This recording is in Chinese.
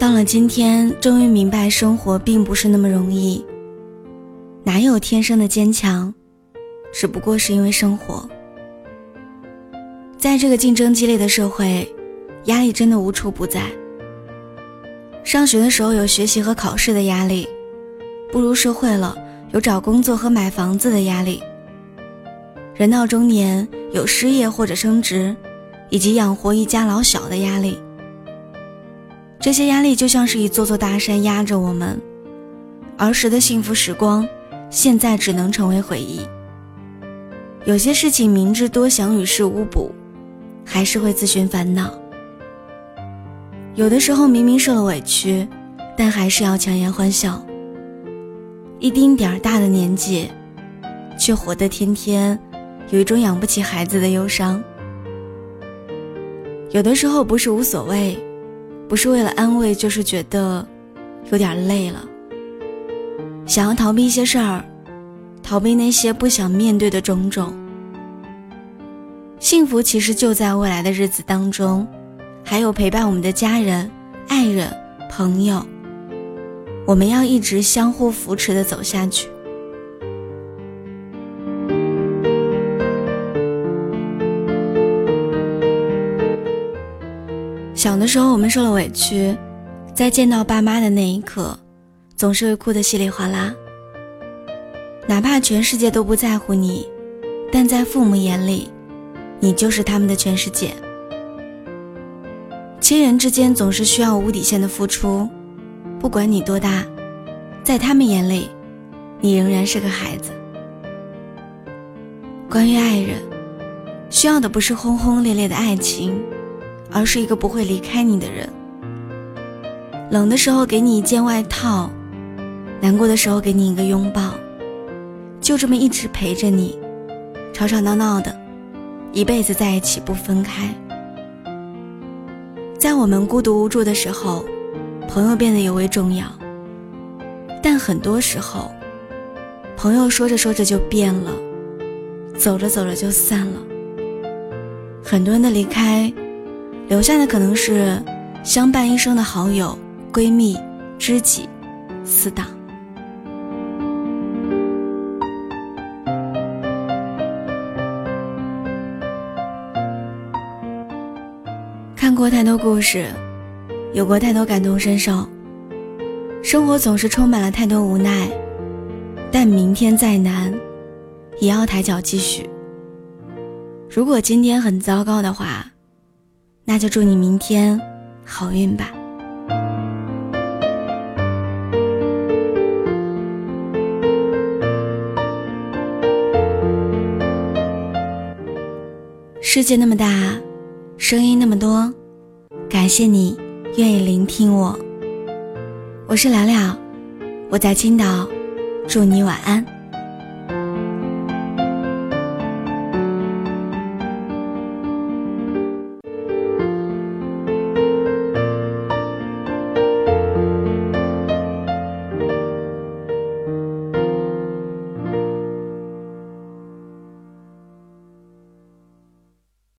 到了今天，终于明白生活并不是那么容易。哪有天生的坚强，只不过是因为生活。在这个竞争激烈的社会，压力真的无处不在。上学的时候有学习和考试的压力，步入社会了有找工作和买房子的压力。人到中年有失业或者升职，以及养活一家老小的压力。这些压力就像是一座座大山压着我们，儿时的幸福时光，现在只能成为回忆。有些事情明知多想与事无补，还是会自寻烦恼。有的时候明明受了委屈，但还是要强颜欢笑。一丁点儿大的年纪，却活得天天有一种养不起孩子的忧伤。有的时候不是无所谓。不是为了安慰，就是觉得有点累了，想要逃避一些事儿，逃避那些不想面对的种种。幸福其实就在未来的日子当中，还有陪伴我们的家人、爱人、朋友，我们要一直相互扶持的走下去。小的时候，我们受了委屈，在见到爸妈的那一刻，总是会哭得稀里哗啦。哪怕全世界都不在乎你，但在父母眼里，你就是他们的全世界。亲人之间总是需要无底线的付出，不管你多大，在他们眼里，你仍然是个孩子。关于爱人，需要的不是轰轰烈烈的爱情。而是一个不会离开你的人。冷的时候给你一件外套，难过的时候给你一个拥抱，就这么一直陪着你，吵吵闹闹的，一辈子在一起不分开。在我们孤独无助的时候，朋友变得尤为重要。但很多时候，朋友说着说着就变了，走着走着就散了。很多人的离开。留下的可能是相伴一生的好友、闺蜜、知己、死党。看过太多故事，有过太多感同身受，生活总是充满了太多无奈，但明天再难，也要抬脚继续。如果今天很糟糕的话，那就祝你明天好运吧。世界那么大，声音那么多，感谢你愿意聆听我。我是聊聊，我在青岛，祝你晚安。